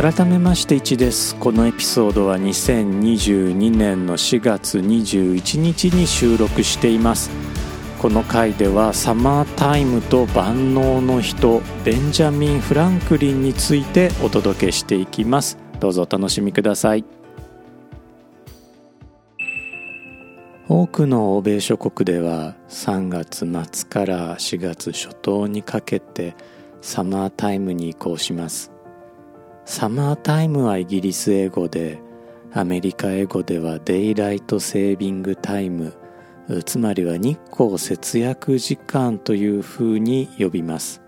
改めまして1です。このエピソードは2022年の4月21日に収録しています。この回ではサマータイムと万能の人ベンジャミン・フランクリンについてお届けしていきます。どうぞお楽しみください。多くの欧米諸国では3月末から4月初頭にかけてサマータイムに移行します。サマータイムはイギリス英語でアメリカ英語ではデイライトセービングタイム。つまりは日光節約時間というふうに呼びます。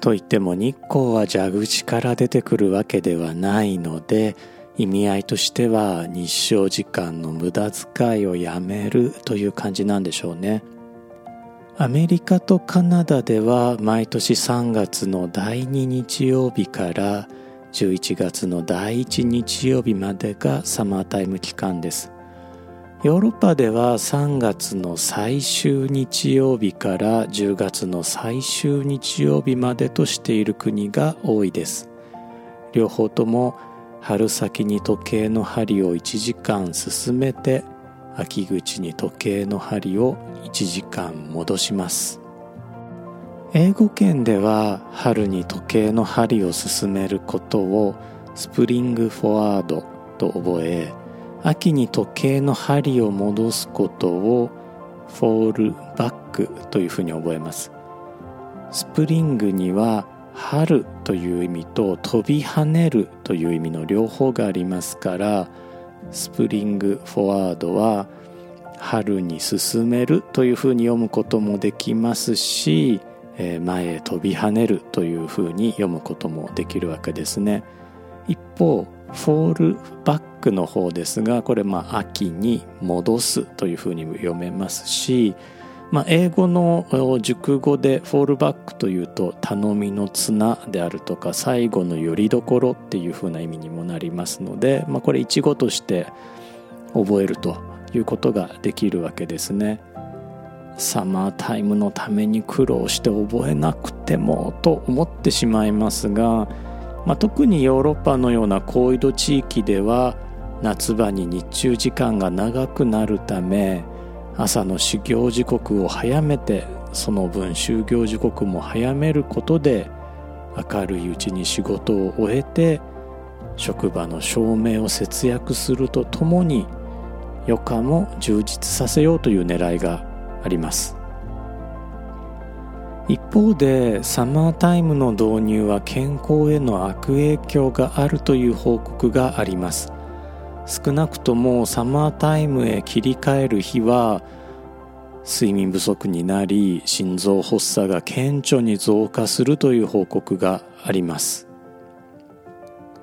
といっても日光は蛇口から出てくるわけではないので意味合いとしては日照時間の無駄遣いをやめるという感じなんでしょうね。アメリカとカナダでは毎年3月の第2日曜日から11月の第1日曜日までがサマータイム期間です。ヨーロッパでは3月の最終日曜日から10月の最終日曜日までとしている国が多いです。両方とも春先に時計の針を1時間進めて秋口に時計の針を1時間戻します。英語圏では春に時計の針を進めることをスプリングフォワードと覚え秋に時計の針を戻すことをフォールバックというふうに覚えます。スプリングには春という意味と飛び跳ねるという意味の両方がありますからスプリングフォワードは春に進めるというふうに読むこともできますし前へ飛び跳ねるというふうに読むこともできるわけですね一方フォールバックの方ですがこれまあ秋に戻すというふうに読めますし、まあ、英語の熟語でフォールバックというと頼みの綱であるとか最後のよりどころっていうふうな意味にもなりますので、まあ、これ一語として覚えるということができるわけですね。サマータイムのために苦労して覚えなくてもと思ってしまいますが、まあ、特にヨーロッパのような高緯度地域では夏場に日中時間が長くなるため朝の始業時刻を早めてその分就業時刻も早めることで明るいうちに仕事を終えて職場の照明を節約するとともに余暇も充実させようという狙いがあります。一方でサマータイムの導入は健康への悪影響があるという報告があります。少なくともサマータイムへ切り替える日は睡眠不足になり心臓発作が顕著に増加するという報告があります。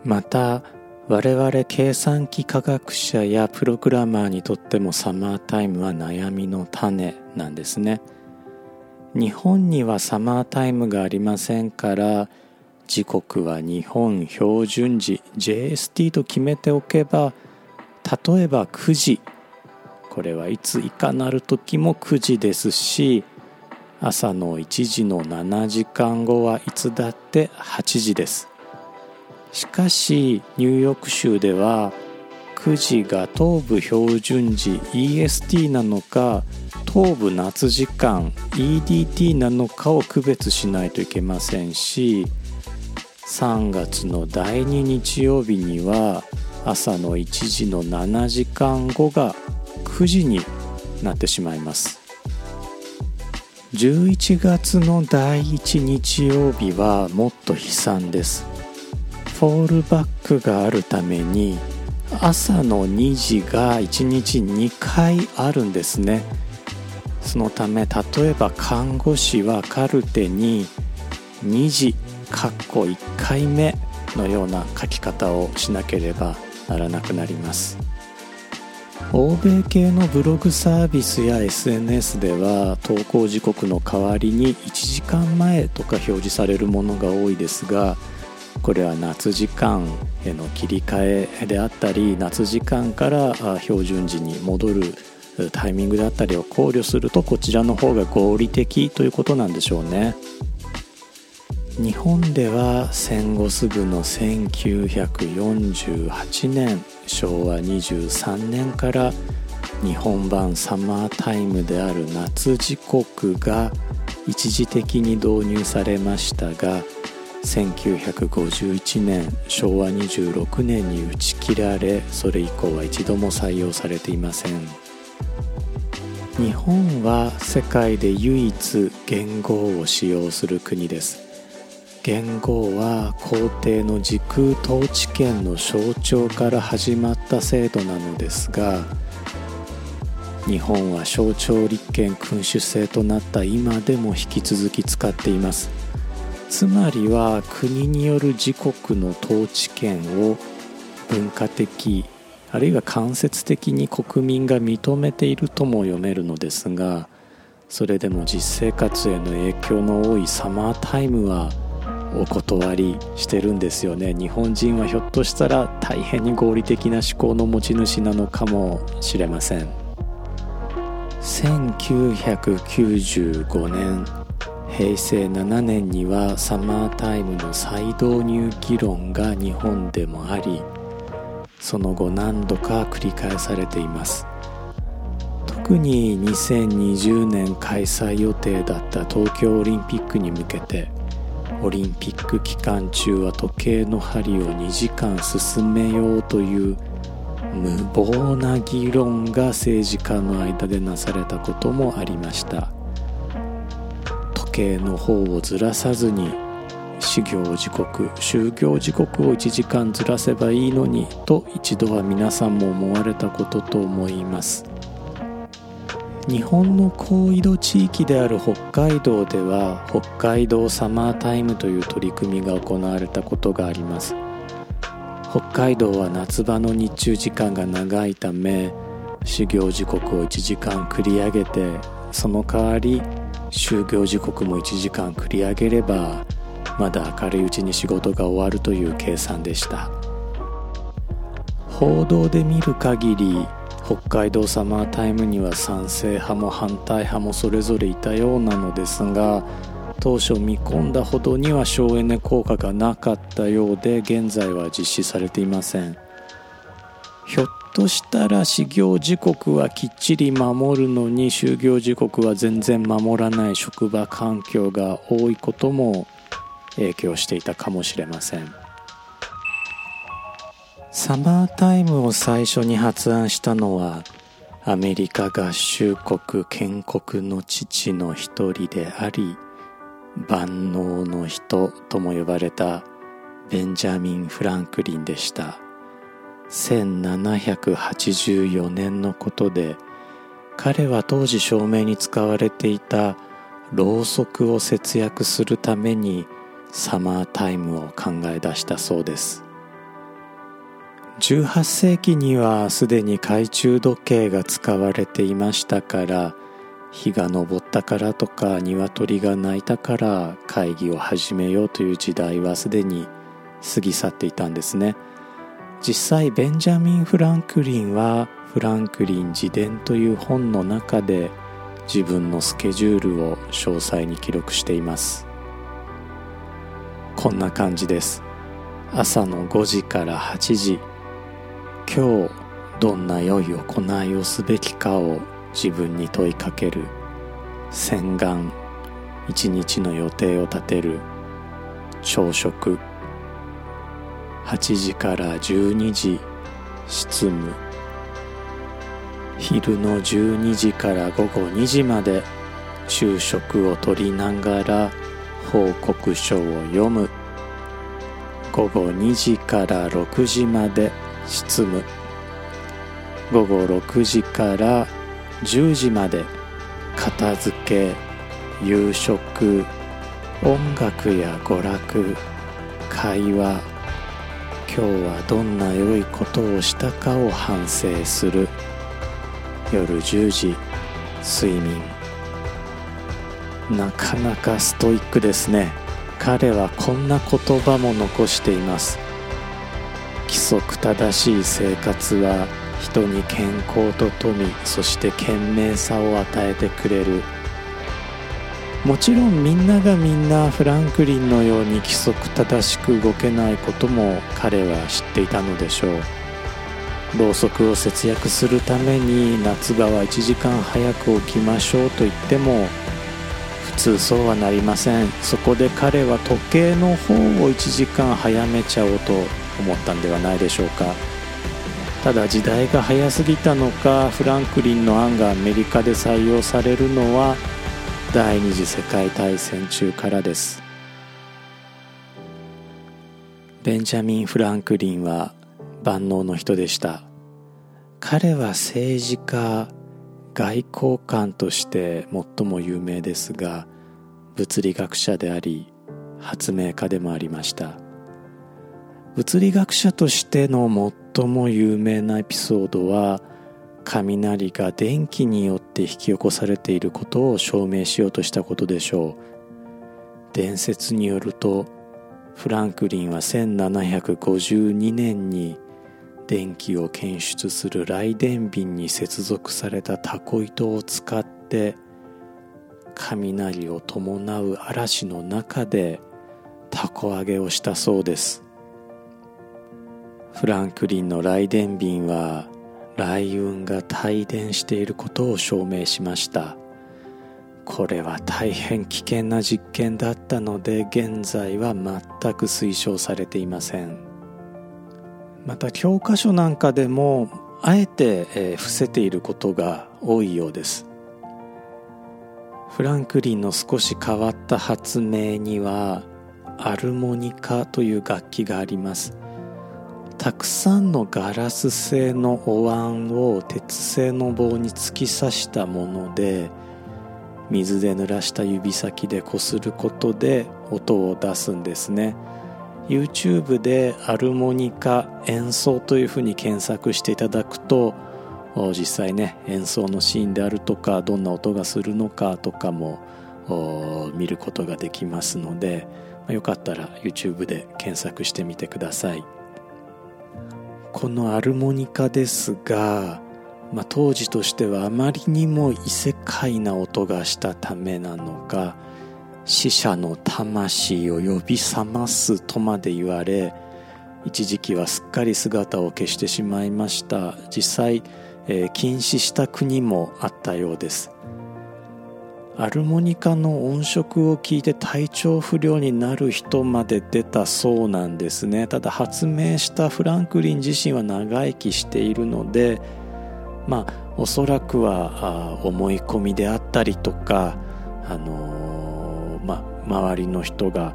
また我々計算機科学者やプログラマーにとってもサマータイムは悩みの種なんですね。日本にはサマータイムがありませんから時刻は日本標準時。JST と決めておけば例えば9時これはいついかなる時も9時ですし朝の1時の7時間後はいつだって8時です。しかしニューヨーク州では9時が東部標準時 EST なのか東部夏時間 EDT なのかを区別しないといけませんし3月の第2日曜日には朝の1時の7時間後が9時になってしまいます。11月の第1日曜日はもっと悲惨です。フォールバックがあるために朝の2時が1日2回あるんですね。そのため例えば看護師はカルテに2時かっこ1回目のような書き方をしなければならなくなります。欧米系のブログサービスや SNS では投稿時刻の代わりに1時間前とか表示されるものが多いですがこれは夏時間への切り替えであったり夏時間から標準時に戻るタイミングであったりを考慮するとこちらの方が合理的ということなんでしょうね。日本では戦後すぐの1948年昭和23年から日本版サマータイムである夏時刻が一時的に導入されましたが1951年昭和26年に打ち切られそれ以降は一度も採用されていません。日本は世界で唯一元号を使用する国です。元号は皇帝の時空統治権の象徴から始まった制度なのですが日本は象徴立憲君主制となった今でも引き続き使っています。つまりは国による自国の統治権を文化的あるいは間接的に国民が認めているとも読めるのですがそれでも実生活への影響の多いサマータイムはお断りしてるんですよね。日本人はひょっとしたら大変に合理的な思考の持ち主なのかもしれません。1995年平成7年にはサマータイムの再導入議論が日本でもありその後何度か繰り返されています。特に2020年開催予定だった東京オリンピックに向けてオリンピック期間中は時計の針を2時間進めようという無謀な議論が政治家の間でなされたこともありました。計の方をずらさずに始業時刻就業時刻を1時間ずらせばいいのにと一度は皆さんも思われたことと思います。日本の高緯度地域である北海道では北海道サマータイムという取り組みが行われたことがあります。北海道は夏場の日中時間が長いため始業時刻を1時間繰り上げてその代わり就業時刻も1時間繰り上げればまだ明るいうちに仕事が終わるという計算でした。報道で見る限り北海道サマータイムには賛成派も反対派もそれぞれいたようなのですが当初見込んだほどには省エネ効果がなかったようで現在は実施されていません。ひょっとしたら始業時刻はきっちり守るのに就業時刻は全然守らない職場環境が多いことも影響していたかもしれません。サマータイムを最初に発案したのはアメリカ合衆国建国の父の一人であり万能の人とも呼ばれたベンジャミン・フランクリンでした。1784年のことで彼は当時照明に使われていたろうそくを節約するためにサマータイムを考え出したそうです。18世紀にはすでに懐中時計が使われていましたから日が昇ったからとか鶏が鳴いたから会議を始めようという時代はすでに過ぎ去っていたんですね。実際ベンジャミン・フランクリンはフランクリン自伝という本の中で自分のスケジュールを詳細に記録しています。こんな感じです。朝の5時から8時。今日どんな良い行いをすべきかを自分に問いかける。洗顔。一日の予定を立てる。朝食。8時から12時執務。昼の12時から午後2時まで昼食をとりながら報告書を読む。午後2時から6時まで執務。午後6時から10時まで片付け夕食音楽や娯楽会話。今日はどんな良いことをしたかを反省する。夜10時睡眠。なかなかストイックですね。彼はこんな言葉も残しています。規則正しい生活は人に健康と富そして賢明さを与えてくれる。もちろんみんながみんなフランクリンのように規則正しく動けないことも彼は知っていたのでしょう。ろうそくを節約するために夏場は1時間早く起きましょうと言っても普通そうはなりません。そこで彼は時計の方を1時間早めちゃおうと思ったんではないでしょうか。ただ時代が早すぎたのかフランクリンの案がアメリカで採用されるのは第二次世界大戦中からです。ベンジャミン・フランクリンは万能の人でした。彼は政治家外交官として最も有名ですが物理学者であり発明家でもありました。物理学者としての最も有名なエピソードは雷が電気によって引き起こされていることを証明しようとしたことでしょう。伝説によるとフランクリンは1752年に電気を検出する雷電瓶に接続されたタコ糸を使って雷を伴う嵐の中でタコ揚げをしたそうです。フランクリンの雷電瓶は雷雲が帯電していることを証明しました。これは大変危険な実験だったので現在は全く推奨されていません。また教科書なんかでもあえて、え伏せていることが多いようです。フランクリンの少し変わった発明にはアルモニカという楽器があります。たくさんのガラス製のお椀を鉄製の棒に突き刺したもので水で濡らした指先でこすることで音を出すんですね YouTube でアルモニカ演奏というふうに検索していただくと実際ね演奏のシーンであるとかどんな音がするのかとかも見ることができますのでよかったら YouTube で検索してみてください。このアルモニカですが、まあ、当時としてはあまりにも異世界な音がしたためなのか死者の魂を呼び覚ますとまで言われ一時期はすっかり姿を消してしまいました。実際、えー、禁止した国もあったようです。アルモニカの音色を聞いて体調不良になる人まで出たそうなんですね。ただ発明したフランクリン自身は長生きしているのでまあおそらくは思い込みであったりとかあのー、まあ周りの人が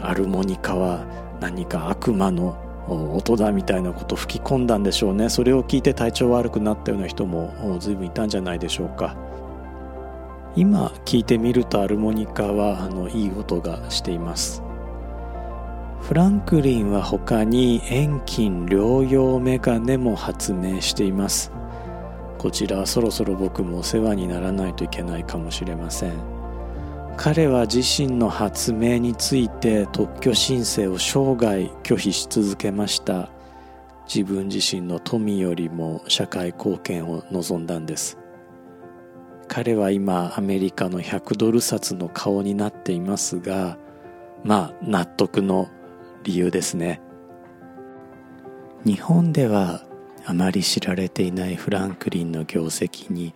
アルモニカは何か悪魔の音だみたいなことを吹き込んだんでしょうね。それを聞いて体調悪くなったような人も随分いたんじゃないでしょうか。今聞いてみるとアルモニカはあのいい音がしています。フランクリンは他に遠近療養メガネも発明しています。こちらそろそろ僕もお世話にならないといけないかもしれません。彼は自身の発明について特許申請を生涯拒否し続けました。自分自身の富よりも社会貢献を望んだんです。彼は今アメリカの100ドル札の顔になっていますがまあ納得の理由ですね。日本ではあまり知られていないフランクリンの業績に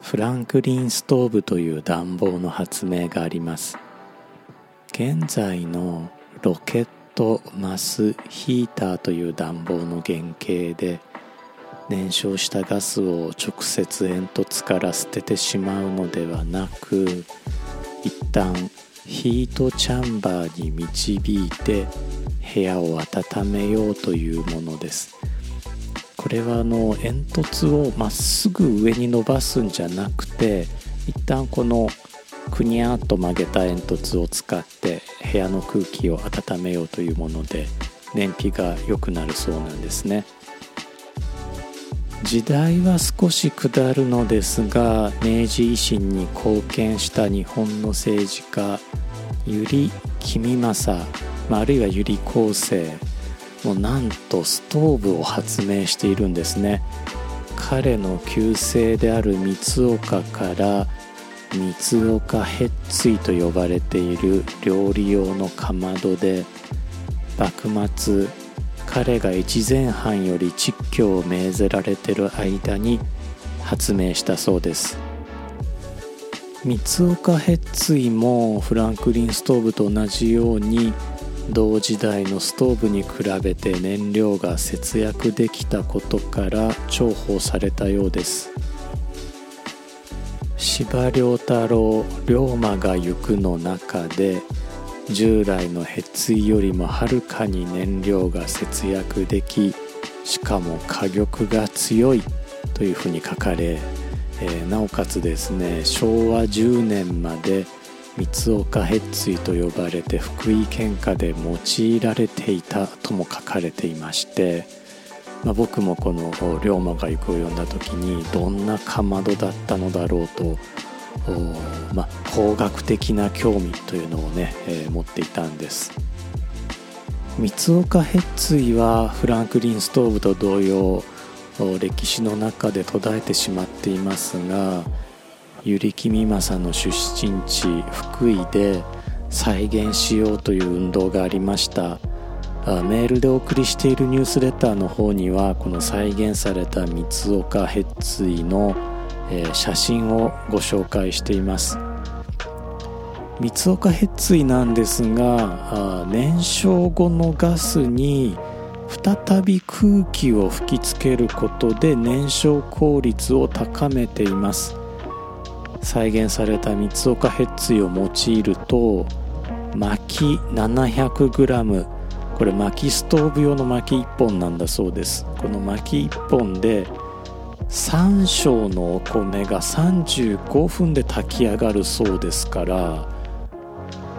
フランクリンストーブという暖房の発明があります。現在のロケットマスヒーターという暖房の原型で燃焼したガスを直接煙突から捨ててしまうのではなく一旦ヒートチャンバーに導いて部屋を温めようというものです。これはあの煙突をまっすぐ上に伸ばすんじゃなくて一旦このくにゃーっと曲げた煙突を使って部屋の空気を温めようというもので燃費が良くなるそうなんですね。時代は少し下るのですが明治維新に貢献した日本の政治家百合公正、あ、るいは百合厚生もうなんとストーブを発明しているんですね。彼の旧姓である三岡から三岡へっついと呼ばれている料理用のかまどで幕末彼が越前藩より蟄居を命ぜられてる間に発明したそうです。三岡ヘッツイもフランクリンストーブと同じように同時代のストーブに比べて燃料が節約できたことから重宝されたようです。司馬遼太郎「龍馬が行く」の中で従来のヘツイよりもはるかに燃料が節約できしかも火力が強いというふうに書かれ、えー、なおかつですね昭和10年まで三岡ヘッツイと呼ばれて福井県下で用いられていたとも書かれていまして、まあ、僕もこの「龍馬が行く」を読んだ時にどんなかまどだったのだろうとまあ、工学的な興味というのをね、えー、持っていたんです。三岡ヘッツイはフランクリンストーブと同様歴史の中で途絶えてしまっていますが百合木美政の出身地福井で再現しようという運動がありました。メールでお送りしているニュースレターの方にはこの再現された三岡ヘッツイの写真をご紹介しています。三岡ヘッツイなんですが燃焼後のガスに再び空気を吹きつけることで燃焼効率を高めています。再現された三岡ヘッツイを用いると薪 700g これ薪ストーブ用の薪1本なんだそうです。この薪1本で3升のお米が35分で炊き上がるそうですから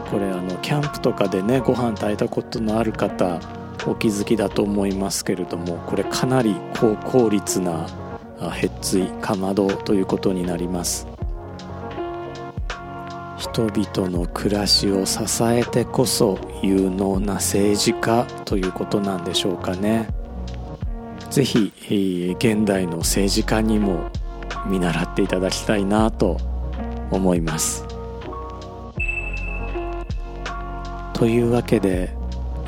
これあのキャンプとかでねご飯炊いたことのある方お気づきだと思いますけれどもこれかなり高効率なへっついかまどということになります。人々の暮らしを支えてこそ有能な政治家ということなんでしょうかね。ぜひ現代の政治家にも見習っていただきたいなと思います。というわけで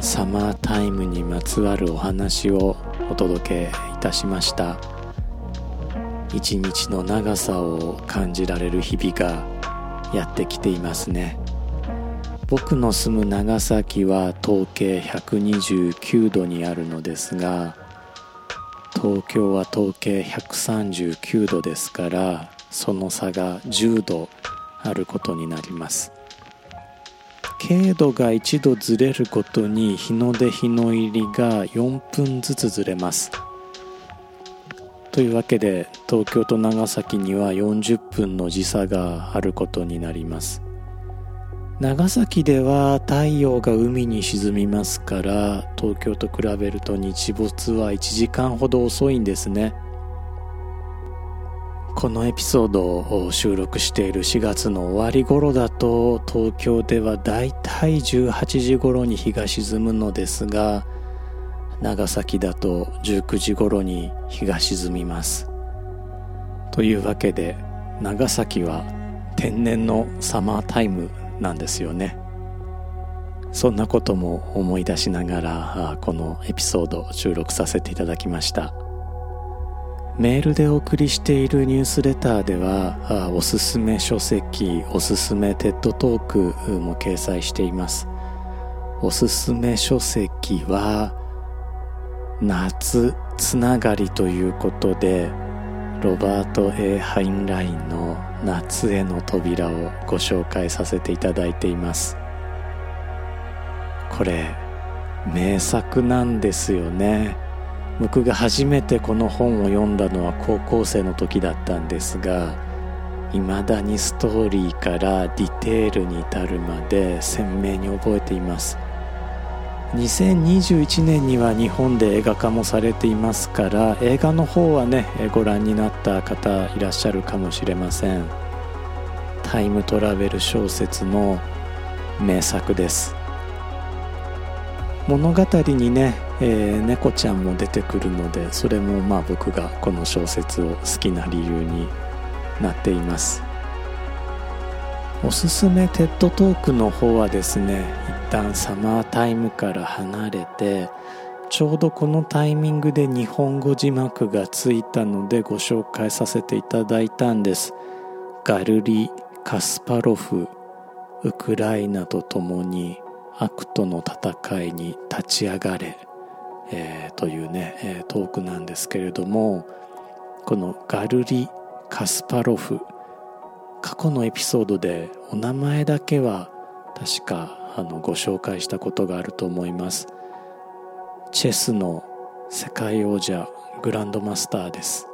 サマータイムにまつわるお話をお届けいたしました。一日の長さを感じられる日々がやってきていますね。僕の住む長崎は統計129度にあるのですが東京は統計139度ですからその差が10度あることになります。経度が1度ずれるごとに日の出日の入りが4分ずつずれます。というわけで東京と長崎には40分の時差があることになります。長崎では太陽が海に沈みますから東京と比べると日没は1時間ほど遅いんですね。このエピソードを収録している4月の終わり頃だと東京ではだいたい18時頃に日が沈むのですが長崎だと19時頃に日が沈みます。というわけで長崎は天然のサマータイムなんですよね。そんなことも思い出しながらこのエピソード収録させていただきました。メールでお送りしているニュースレターではおすすめ書籍おすすめ TED Talk も掲載しています。おすすめ書籍は夏つながりということでロバート・ A・ ハインラインの夏への扉をご紹介させていただいています。これ名作なんですよね。僕が初めてこの本を読んだのは高校生の時だったんですが未だにストーリーからディテールに至るまで鮮明に覚えています。2021年には日本で映画化もされていますから映画の方はねご覧になった方いらっしゃるかもしれません。タイムトラベル小説の名作です。物語にね、えー、猫ちゃんも出てくるのでそれもまあ僕がこの小説を好きな理由になっています。おすすめテッドトークの方はですね一旦サマータイムから離れてちょうどこのタイミングで日本語字幕がついたのでご紹介させていただいたんです。ガルリ・カスパロフウクライナと共に悪との戦いに立ち上がれ、えー、というね、えー、トークなんですけれどもこのガルリ・カスパロフ過去のエピソードでお名前だけは確かあのご紹介したことがあると思います。チェスの世界王者グランドマスターです。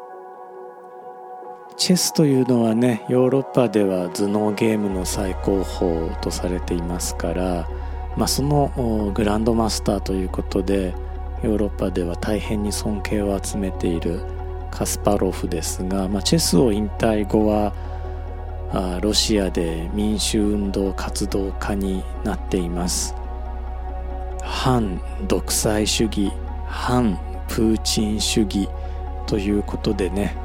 チェスというのはねヨーロッパでは頭脳ゲームの最高峰とされていますから、まあ、そのグランドマスターということでヨーロッパでは大変に尊敬を集めているカスパロフですが、まあ、チェスを引退後はロシアで民主運動活動家になっています。反独裁主義反プーチン主義ということでね、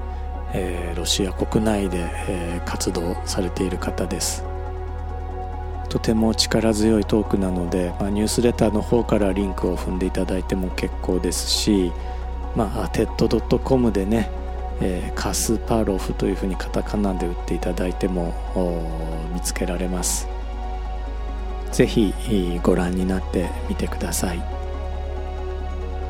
えー、ロシア国内で、えー、活動されている方です。とても力強いトークなので、まあ、ニュースレターの方からリンクを踏んでいただいても結構ですしまあ、TED.com でね、えー、カスパロフというふうにカタカナで打っていただいても見つけられます。ぜひご覧になってみてください。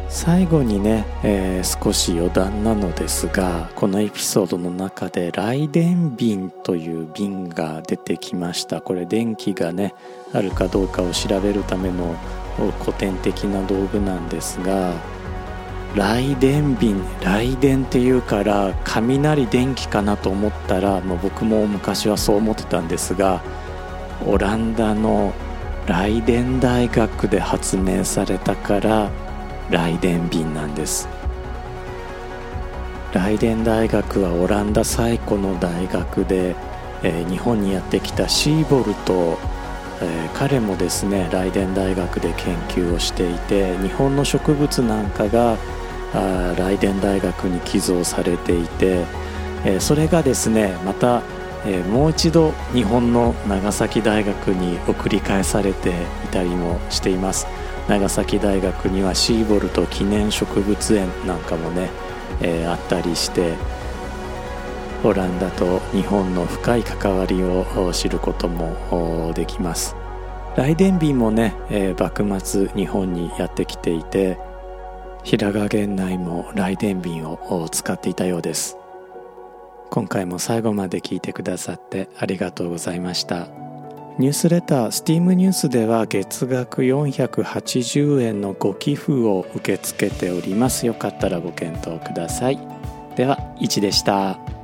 最後にね、えー、少し余談なのですがこのエピソードの中で雷電瓶という瓶が出てきました。これ電気がねあるかどうかを調べるための古典的な道具なんですが雷電瓶雷電っていうから雷電気かなと思ったら、まあ、僕も昔はそう思ってたんですがオランダのライデン大学で発明されたから雷電瓶なんです。ライデン大学はオランダ最古の大学で、えー、日本にやってきたシーボルト、えー、彼もですねライデン大学で研究をしていて日本の植物なんかがあ雷電大学に寄贈されていて、え、それがですねまた、え、もう一度日本の長崎大学に送り返されていたりもしています。長崎大学にはシーボルト記念植物園なんかもね、え、あったりしてオランダと日本の深い関わりを知ることもできます。雷電瓶もね、え、幕末日本にやってきていて平賀源内も来電瓶を使っていたようです。今回も最後まで聞いてくださってありがとうございました。ニュースレタースティームニュースでは月額480円のご寄付を受け付けております。よかったらご検討ください。では1でした。